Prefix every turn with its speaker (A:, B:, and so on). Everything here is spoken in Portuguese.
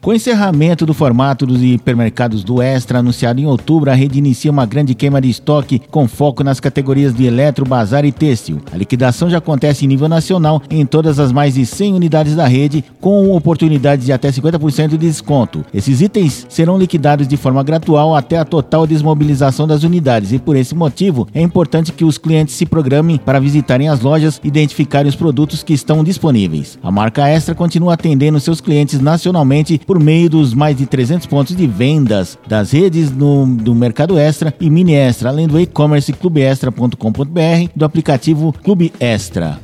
A: Com o encerramento do formato dos hipermercados do Extra anunciado em outubro, a rede inicia uma grande queima de estoque com foco nas categorias de eletro, bazar e têxtil. A liquidação já acontece em nível nacional em todas as mais de 100 unidades da rede, com oportunidades de até 50% de desconto. Esses itens serão liquidados de forma gradual até a total desmobilização das unidades e por esse motivo é importante que os clientes se programem para visitarem as lojas e identificarem os produtos que estão disponíveis. A marca Extra continua atendendo seus clientes nacionalmente por meio dos mais de 300 pontos de vendas das redes no, do Mercado Extra e Mini Extra, além do e-commerce clubeextra.com.br do aplicativo Clube Extra.